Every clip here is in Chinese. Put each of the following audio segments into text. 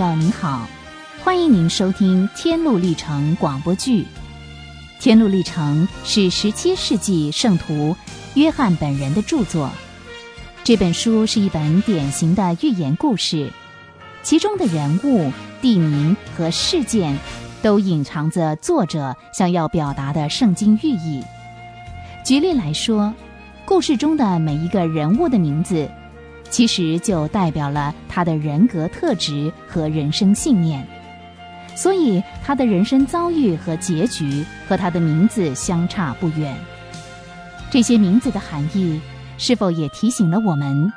友您好，欢迎您收听《天路历程》广播剧。《天路历程》是十七世纪圣徒约翰本人的著作。这本书是一本典型的寓言故事，其中的人物、地名和事件都隐藏着作者想要表达的圣经寓意。举例来说，故事中的每一个人物的名字。其实就代表了他的人格特质和人生信念，所以他的人生遭遇和结局和他的名字相差不远。这些名字的含义，是否也提醒了我们，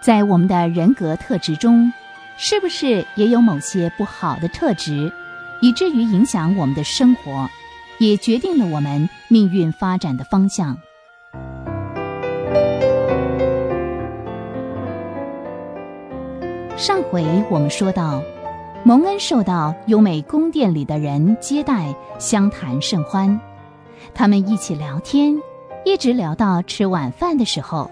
在我们的人格特质中，是不是也有某些不好的特质，以至于影响我们的生活，也决定了我们命运发展的方向？上回我们说到，蒙恩受到优美宫殿里的人接待，相谈甚欢。他们一起聊天，一直聊到吃晚饭的时候。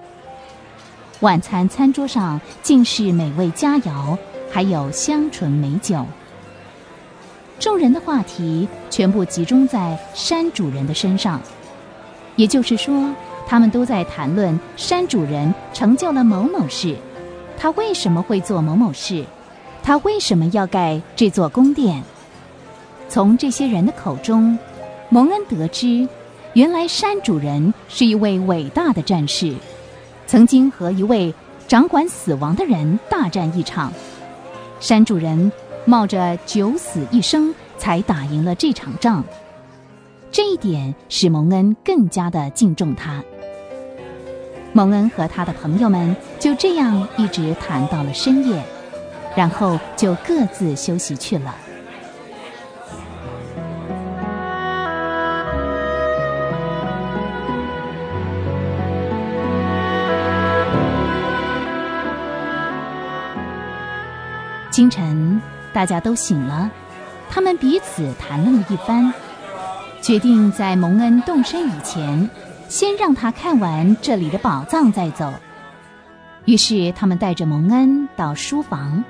晚餐餐桌上尽是美味佳肴，还有香醇美酒。众人的话题全部集中在山主人的身上，也就是说，他们都在谈论山主人成就了某某事。他为什么会做某某事？他为什么要盖这座宫殿？从这些人的口中，蒙恩得知，原来山主人是一位伟大的战士，曾经和一位掌管死亡的人大战一场。山主人冒着九死一生才打赢了这场仗，这一点使蒙恩更加的敬重他。蒙恩和他的朋友们就这样一直谈到了深夜，然后就各自休息去了。清晨，大家都醒了，他们彼此谈论了一番，决定在蒙恩动身以前。先让他看完这里的宝藏再走。于是他们带着蒙恩到书房，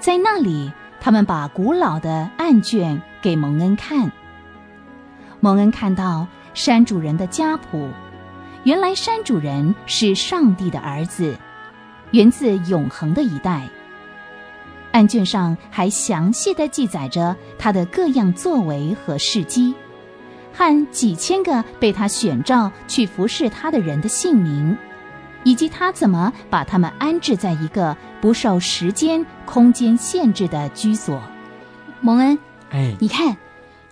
在那里，他们把古老的案卷给蒙恩看。蒙恩看到山主人的家谱，原来山主人是上帝的儿子，源自永恒的一代。案卷上还详细的记载着他的各样作为和事迹。和几千个被他选召去服侍他的人的姓名，以及他怎么把他们安置在一个不受时间、空间限制的居所。蒙恩，哎，你看，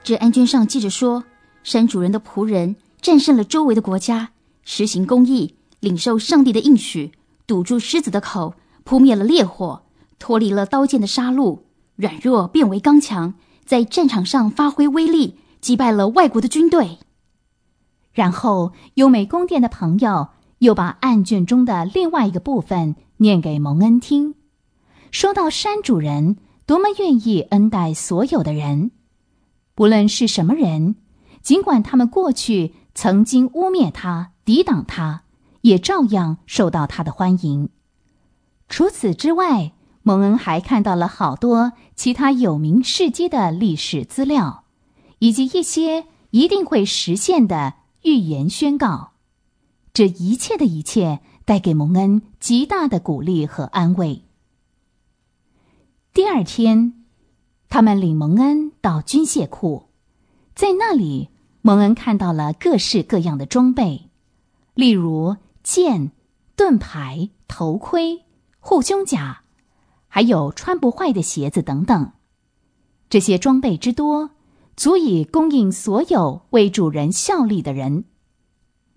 这案卷上记着说，山主人的仆人战胜了周围的国家，实行公义，领受上帝的应许，堵住狮子的口，扑灭了烈火，脱离了刀剑的杀戮，软弱变为刚强，在战场上发挥威力。击败了外国的军队，然后优美宫殿的朋友又把案卷中的另外一个部分念给蒙恩听，说到山主人多么愿意恩待所有的人，不论是什么人，尽管他们过去曾经污蔑他、抵挡他，也照样受到他的欢迎。除此之外，蒙恩还看到了好多其他有名事迹的历史资料。以及一些一定会实现的预言宣告，这一切的一切带给蒙恩极大的鼓励和安慰。第二天，他们领蒙恩到军械库，在那里，蒙恩看到了各式各样的装备，例如剑、盾牌、头盔、护胸甲，还有穿不坏的鞋子等等。这些装备之多。足以供应所有为主人效力的人。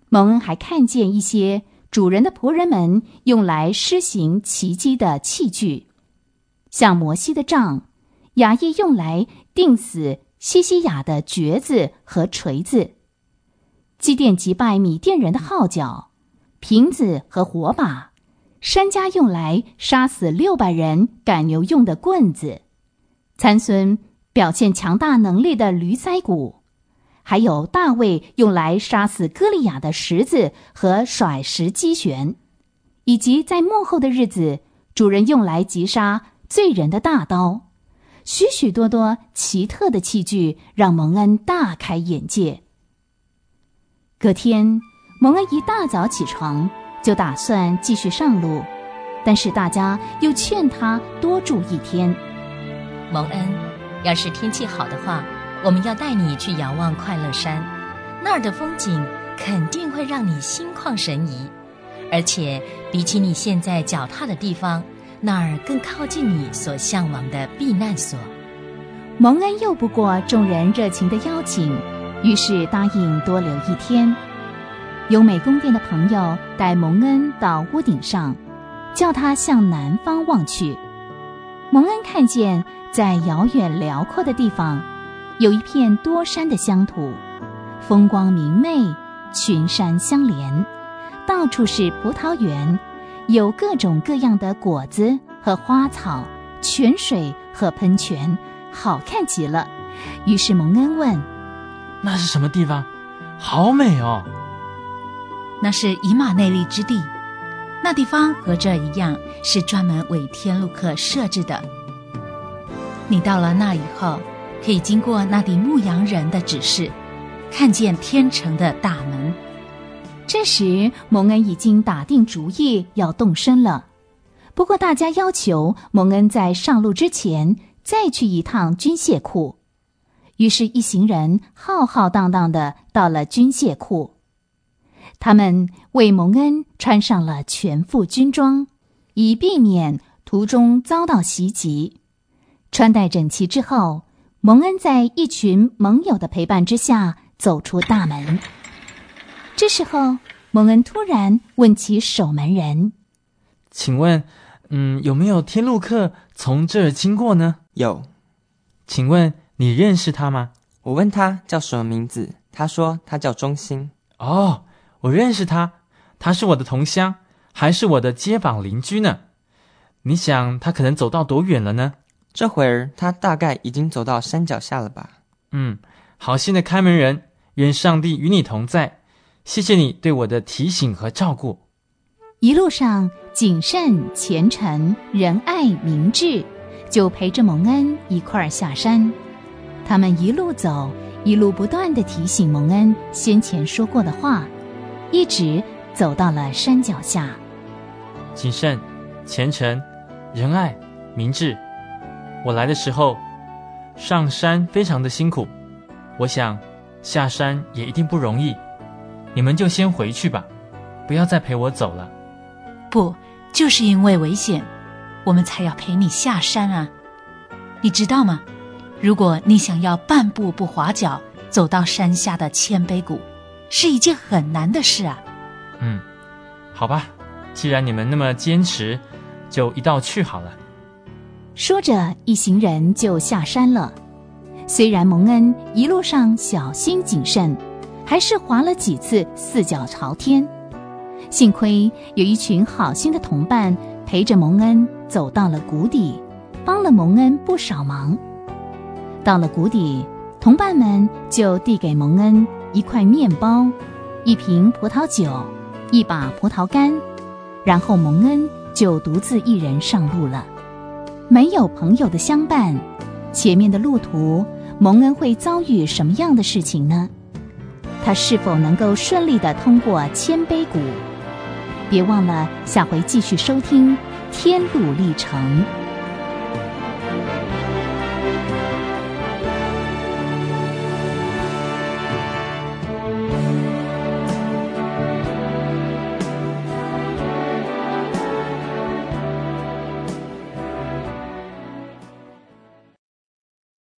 蒙恩还看见一些主人的仆人们用来施行奇迹的器具，像摩西的杖，雅意用来钉死西西雅的橛子和锤子，祭奠击败米甸人的号角，瓶子和火把，山家用来杀死六百人赶牛用的棍子，参孙。表现强大能力的驴腮骨，还有大卫用来杀死歌利亚的石子和甩石击旋，以及在幕后的日子，主人用来击杀罪人的大刀。许许多多奇特的器具让蒙恩大开眼界。隔天，蒙恩一大早起床，就打算继续上路，但是大家又劝他多住一天。蒙恩，要是天气好的话，我们要带你去遥望快乐山，那儿的风景肯定会让你心旷神怡，而且比起你现在脚踏的地方，那儿更靠近你所向往的避难所。蒙恩又不过众人热情的邀请，于是答应多留一天。优美宫殿的朋友带蒙恩到屋顶上，叫他向南方望去。蒙恩看见。在遥远辽阔的地方，有一片多山的乡土，风光明媚，群山相连，到处是葡萄园，有各种各样的果子和花草，泉水和喷泉，好看极了。于是蒙恩问：“那是什么地方？好美哦！”那是以马内利之地，那地方和这一样，是专门为天路客设置的。你到了那以后，可以经过那地牧羊人的指示，看见天城的大门。这时，蒙恩已经打定主意要动身了。不过，大家要求蒙恩在上路之前再去一趟军械库。于是，一行人浩浩荡荡的到了军械库。他们为蒙恩穿上了全副军装，以避免途中遭到袭击。穿戴整齐之后，蒙恩在一群盟友的陪伴之下走出大门。这时候，蒙恩突然问起守门人：“请问，嗯，有没有天路客从这儿经过呢？”“有。”“请问你认识他吗？”“我问他叫什么名字，他说他叫中心。”“哦，我认识他，他是我的同乡，还是我的街坊邻居呢。你想他可能走到多远了呢？”这会儿他大概已经走到山脚下了吧？嗯，好心的开门人，愿上帝与你同在。谢谢你对我的提醒和照顾。一路上谨慎、虔诚、仁爱、明智，就陪着蒙恩一块儿下山。他们一路走，一路不断的提醒蒙恩先前说过的话，一直走到了山脚下。谨慎、虔诚、仁爱、明智。我来的时候，上山非常的辛苦，我想下山也一定不容易。你们就先回去吧，不要再陪我走了。不，就是因为危险，我们才要陪你下山啊！你知道吗？如果你想要半步不滑脚走到山下的千杯谷，是一件很难的事啊。嗯，好吧，既然你们那么坚持，就一道去好了。说着，一行人就下山了。虽然蒙恩一路上小心谨慎，还是滑了几次四脚朝天。幸亏有一群好心的同伴陪着蒙恩走到了谷底，帮了蒙恩不少忙。到了谷底，同伴们就递给蒙恩一块面包、一瓶葡萄酒、一把葡萄干，然后蒙恩就独自一人上路了。没有朋友的相伴，前面的路途，蒙恩会遭遇什么样的事情呢？他是否能够顺利的通过谦卑谷？别忘了下回继续收听《天路历程》。